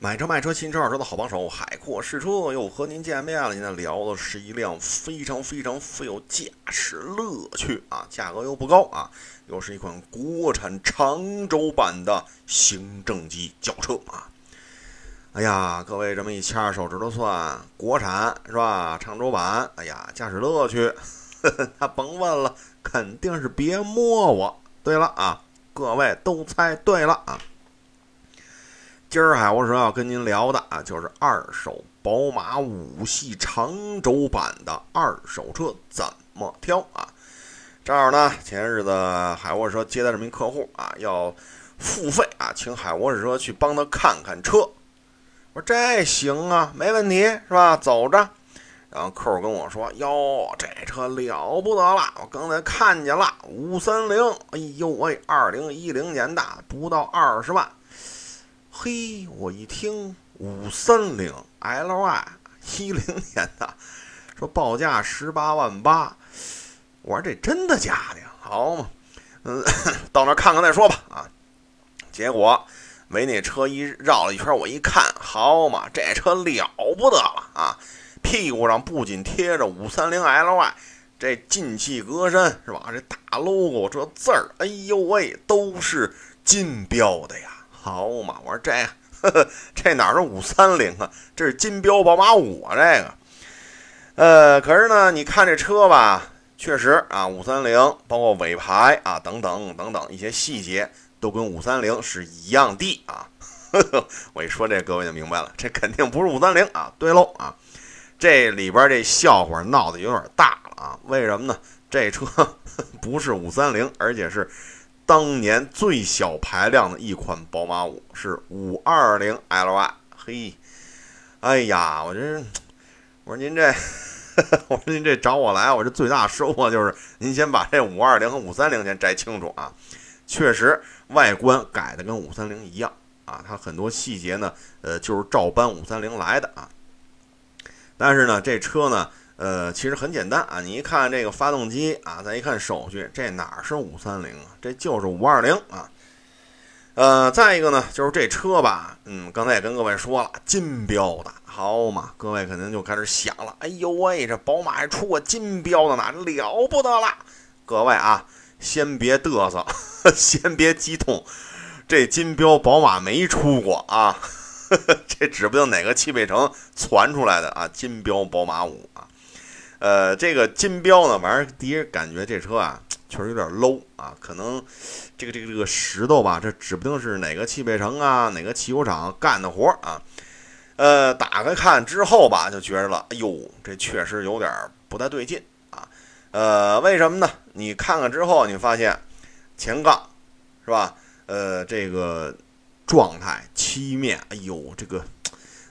买车卖车，新车二手车的好帮手，海阔试车又和您见面了。今天聊的是一辆非常非常富有驾驶乐趣啊，价格又不高啊，又是一款国产长轴版的行政级轿车啊。哎呀，各位这么一掐手指头算，国产是吧？长轴版，哎呀，驾驶乐趣，那甭问了，肯定是别摸我。对了啊，各位都猜对了啊。今儿海沃说要跟您聊的啊，就是二手宝马五系长轴版的二手车怎么挑啊？正好呢，前日子海沃车接待这名客户啊，要付费啊，请海沃车去帮他看看车。我说这行啊，没问题是吧？走着。然后客户跟我说：“哟，这车了不得了，我刚才看见了，五三零，哎呦喂，二零一零年的，不到二十万。”嘿，我一听五三零 Ly 一零年的，说报价十八万八，我说这真的假的呀？好嘛，嗯，到那看看再说吧。啊，结果围那车一绕了一圈，我一看，好嘛，这车了不得了啊！屁股上不仅贴着五三零 Ly，这进气格栅是吧？这大 logo 这字儿，哎呦喂，都是金标的呀！好嘛，我说这呵呵 这哪是五三零啊？这是金标宝马五啊！这个，呃，可是呢，你看这车吧，确实啊，五三零包括尾排啊等等等等一些细节都跟五三零是一样的啊。呵 呵我一说这，各位就明白了，这肯定不是五三零啊。对喽啊，这里边这笑话闹得有点大了啊。为什么呢？这车 不是五三零，而且是。当年最小排量的一款宝马五是五二零 Ly，嘿，哎呀，我这，我说您这，我说您这找我来，我这最大收获就是您先把这五二零和五三零先摘清楚啊。确实，外观改的跟五三零一样啊，它很多细节呢，呃，就是照搬五三零来的啊。但是呢，这车呢。呃，其实很简单啊，你一看这个发动机啊，再一看手续，这哪是五三零啊，这就是五二零啊。呃，再一个呢，就是这车吧，嗯，刚才也跟各位说了，金标的好嘛，各位肯定就开始想了，哎呦喂，这宝马还出过金标的呢，了不得了。各位啊，先别嘚瑟，先别激动，这金标宝马没出过啊，这指不定哪个汽配城传出来的啊，金标宝马五啊。呃，这个金标呢，反正第一感觉这车啊，确实有点 low 啊，可能这个这个这个石头吧，这指不定是哪个汽配城啊，哪个汽油厂干的活啊。呃，打开看之后吧，就觉着了，哎呦，这确实有点不太对劲啊。呃，为什么呢？你看看之后，你发现前杠是吧？呃，这个状态漆面，哎呦，这个。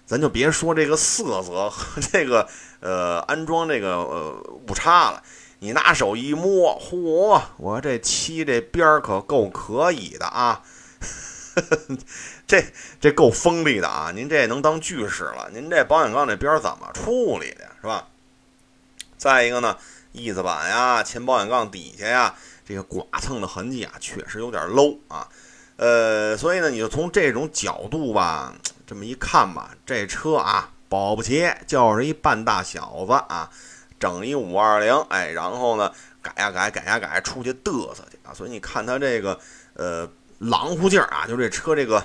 咱就别说这个色泽和 这个呃安装这个呃误差了，你拿手一摸，嚯，我这漆这边儿可够可以的啊，这这够锋利的啊！您这能当锯使了？您这保险杠这边儿怎么处理的，是吧？再一个呢，翼子板呀、前保险杠底下呀，这个剐蹭的痕迹啊，确实有点 low 啊。呃，所以呢，你就从这种角度吧。这么一看吧，这车啊，保不齐就是一半大小子啊，整一五二零，哎，然后呢，改呀改，改呀改，出去嘚瑟去啊。所以你看他这个呃狼乎劲儿啊，就这车这个，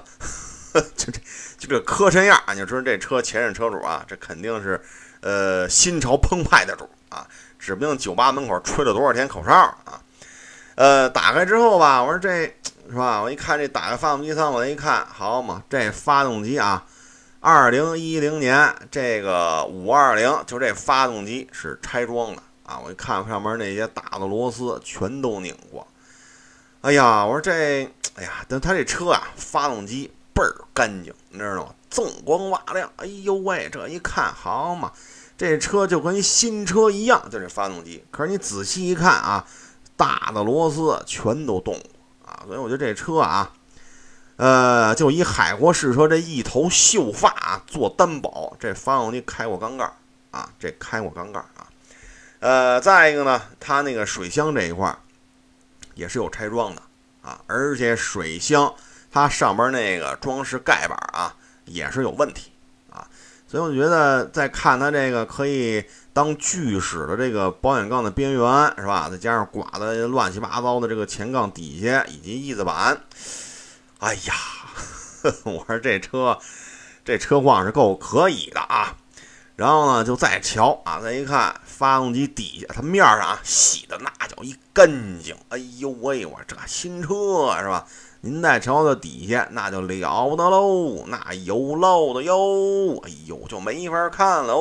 就这就这磕碜样啊，你说这车前任车主啊，这肯定是呃心潮澎湃的主啊，指不定酒吧门口吹了多少天口哨啊。呃，打开之后吧，我说这。是吧？我一看这打开发动机舱，我一看，好嘛，这发动机啊，二零一零年这个五二零，就这发动机是拆装的啊！我一看上面那些大的螺丝全都拧过。哎呀，我说这，哎呀，但他这车啊，发动机倍儿干净，你知道吗？锃光瓦亮。哎呦喂，这一看，好嘛，这车就跟新车一样，就这发动机。可是你仔细一看啊，大的螺丝全都动。所以我觉得这车啊，呃，就以海国试车这一头秀发啊做担保，这发动机开过缸盖啊，这开过缸盖啊。呃，再一个呢，它那个水箱这一块也是有拆装的啊，而且水箱它上边那个装饰盖板啊，也是有问题。所以我觉得再看它这个可以当锯齿的这个保险杠的边缘是吧？再加上刮的乱七八糟的这个前杠底下以及翼子板，哎呀，我说这车这车况是够可以的啊。然后呢，就再瞧啊，再一看发动机底下，它面上啊洗的那叫一干净。哎呦喂，我这新车是吧？您在桥的底下，那就了不得喽，那油漏的哟，哎呦，就没法看了。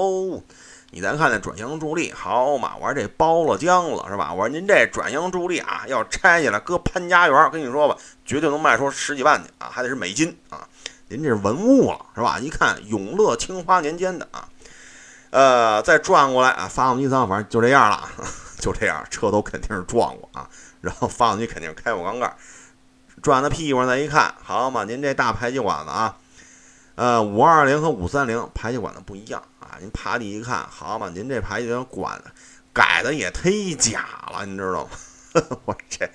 你再看那转向助力，好嘛，我说这包了浆了是吧？我说您这转向助力啊，要拆下来搁潘家园，跟你说吧，绝对能卖出十几万去啊，还得是美金啊。您这是文物了是吧？一看永乐青花年间的啊。呃，再转过来啊，发动机舱反正就这样了，就这样，车头肯定是撞过啊，然后发动机肯定开过缸盖，转到屁股上再一看，好嘛，您这大排气管子啊，呃，五二零和五三零排气管子不一样啊，您趴地一看，好嘛，您这排气管子改的也忒假了，你知道吗？我这，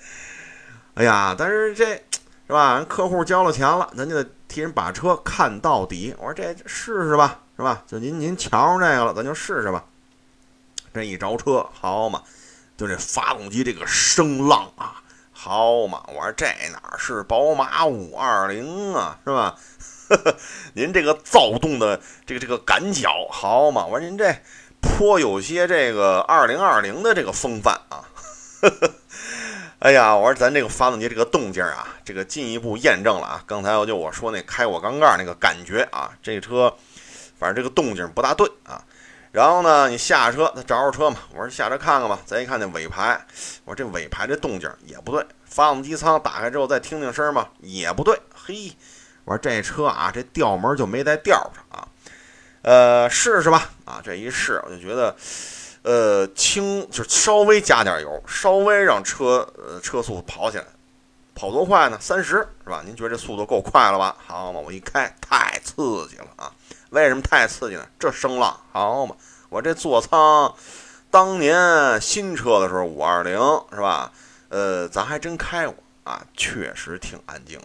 哎呀，但是这是吧？人客户交了钱了，咱就得替人把车看到底。我说这试试吧。是吧？就您您瞧上这个了，咱就试试吧。这一着车，好嘛，就这发动机这个声浪啊，好嘛！我说这哪是宝马五二零啊，是吧？您这个躁动的这个这个感脚，好嘛！我说您这颇有些这个二零二零的这个风范啊。哎呀，我说咱这个发动机这个动静啊，这个进一步验证了啊，刚才我就我说那开我缸盖那个感觉啊，这车。反正这个动静不大对啊，然后呢，你下车，他找着车嘛，我说下车看看吧。再一看那尾排，我说这尾排这动静也不对。发动机舱打开之后再听听声嘛，也不对。嘿，我说这车啊，这吊门就没在吊上啊。呃，试试吧。啊，这一试我就觉得，呃，轻就稍微加点油，稍微让车呃车速跑起来，跑多快呢？三十是吧？您觉得这速度够快了吧？好嘛，我一开太刺激了啊。为什么太刺激呢？这声浪好嘛！我这座舱，当年新车的时候五二零是吧？呃，咱还真开过啊，确实挺安静。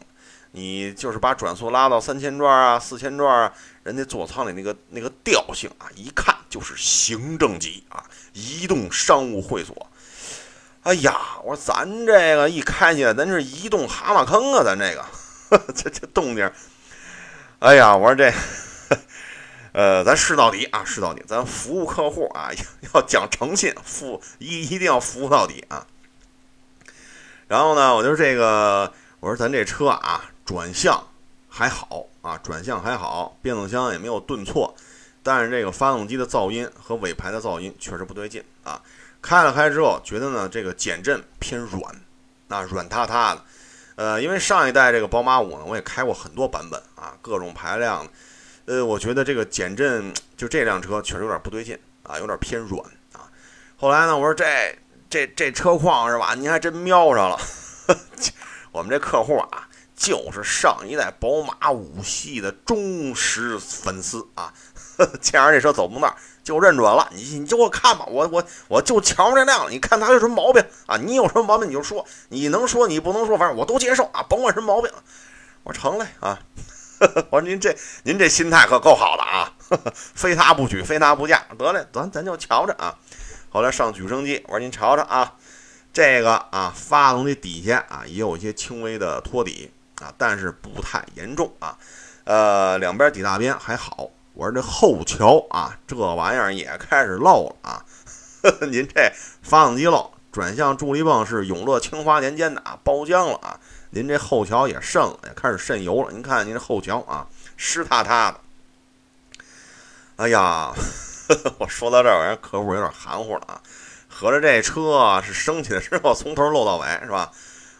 你就是把转速拉到三千转啊、四千转啊，人家座舱里那个那个调性啊，一看就是行政级啊，移动商务会所。哎呀，我说咱这个一开起来，咱是移动蛤蟆坑啊，咱这个 这这动静。哎呀，我说这。呃，咱试到底啊，试到底，咱服务客户啊，要讲诚信，服一一定要服务到底啊。然后呢，我就这个，我说咱这车啊，转向还好啊，转向还好，变速箱也没有顿挫，但是这个发动机的噪音和尾排的噪音确实不对劲啊。开了开之后，觉得呢这个减震偏软，那软塌塌的。呃，因为上一代这个宝马五呢，我也开过很多版本啊，各种排量。呃，我觉得这个减震就这辆车确实有点不对劲啊，有点偏软啊。后来呢，我说这这这车况是吧？您还真瞄上了。我们这客户啊，就是上一代宝马五系的忠实粉丝啊。见着这车走不动道，就认准了。你你就给我看吧，我我我就瞧上这辆。你看它有什么毛病啊？你有什么毛病你就说，你能说你不能说，反正我都接受啊，甭管什么毛病。我说成嘞啊。我说您这您这心态可够好的啊，非他不娶，非他不嫁。得嘞，咱咱就瞧着啊。后来上举升机，我说您瞧瞧啊，这个啊发动机底下啊也有一些轻微的托底啊，但是不太严重啊。呃，两边底大边还好。我说这后桥啊，这玩意儿也开始漏了啊。您这发动机漏，转向助力泵是永乐清华年间的啊，包浆了啊。您这后桥也渗了，也开始渗油了。您看您这后桥啊，湿塌塌的。哎呀，我说到这儿，人客户有点含糊了啊。合着这车是升起的时候从头漏到尾是吧？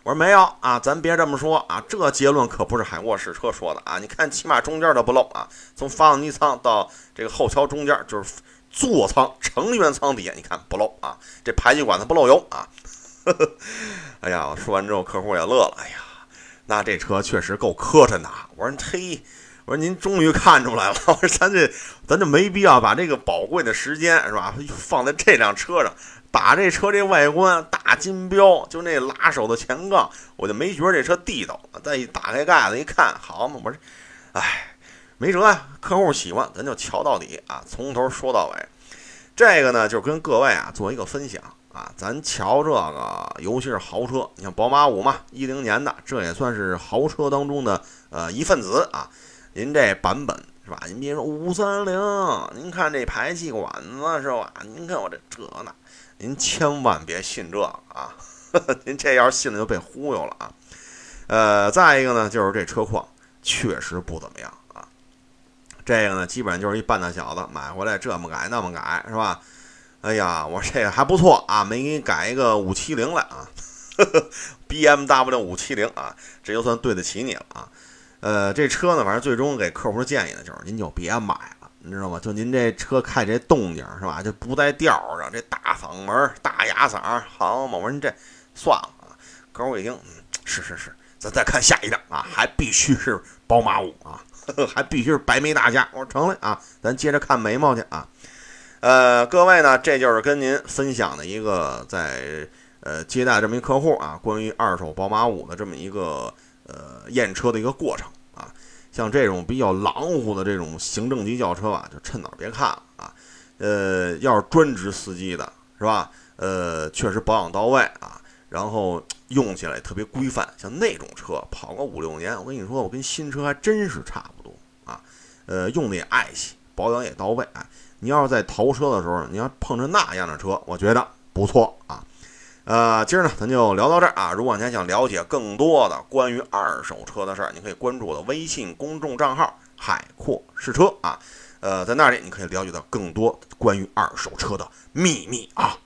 我说没有啊，咱别这么说啊，这结论可不是海沃试车说的啊。你看，起码中间都不漏啊，从发动机舱到这个后桥中间，就是座舱成员舱底下，你看不漏啊。这排气管它不漏油啊。呵 呵哎呀，我说完之后，客户也乐了。哎呀，那这车确实够磕碜的。我说嘿，我说您终于看出来了。我说咱这，咱就没必要把这个宝贵的时间是吧，放在这辆车上，打这车这外观大金标，就那拉手的前杠，我就没觉得这车地道。再一打开盖子一看，好嘛，我说，哎，没辙呀，客户喜欢，咱就瞧到底啊，从头说到尾。这个呢，就跟各位啊做一个分享啊，咱瞧这个，尤其是豪车，你像宝马五嘛，一零年的，这也算是豪车当中的呃一份子啊。您这版本是吧？您别说五三零，您看这排气管子是吧？您看我这这那，您千万别信这个啊！您这要是信了就被忽悠了啊。呃，再一个呢，就是这车况确实不怎么样啊。这个呢，基本上就是一半大小子买回来这么改那么改是吧？哎呀，我这个还不错啊，没给你改一个五七零来啊呵呵，B M W 五七零啊，这就算对得起你了啊。呃，这车呢，反正最终给客户建议呢，就是您就别买了，你知道吗？就您这车开这动静是吧？就不在调上，这大嗓门、大牙嗓，好嘛？我说这算了啊。客户一听，嗯，是是是。咱再看下一辆啊，还必须是宝马五啊呵呵，还必须是白眉大侠。我说成了啊，咱接着看眉毛去啊。呃，各位呢，这就是跟您分享的一个在呃接待这么一客户啊，关于二手宝马五的这么一个呃验车的一个过程啊。像这种比较狼乎的这种行政级轿车吧，就趁早别看了啊。呃，要是专职司机的是吧？呃，确实保养到位啊，然后。用起来特别规范，像那种车跑个五六年，我跟你说，我跟新车还真是差不多啊。呃，用的也爱惜，保养也到位。啊，你要是在淘车的时候，你要碰着那样的车，我觉得不错啊。呃，今儿呢，咱就聊到这儿啊。如果您想了解更多的关于二手车的事儿，你可以关注我的微信公众账号“海阔试车”啊。呃，在那里你可以了解到更多关于二手车的秘密啊。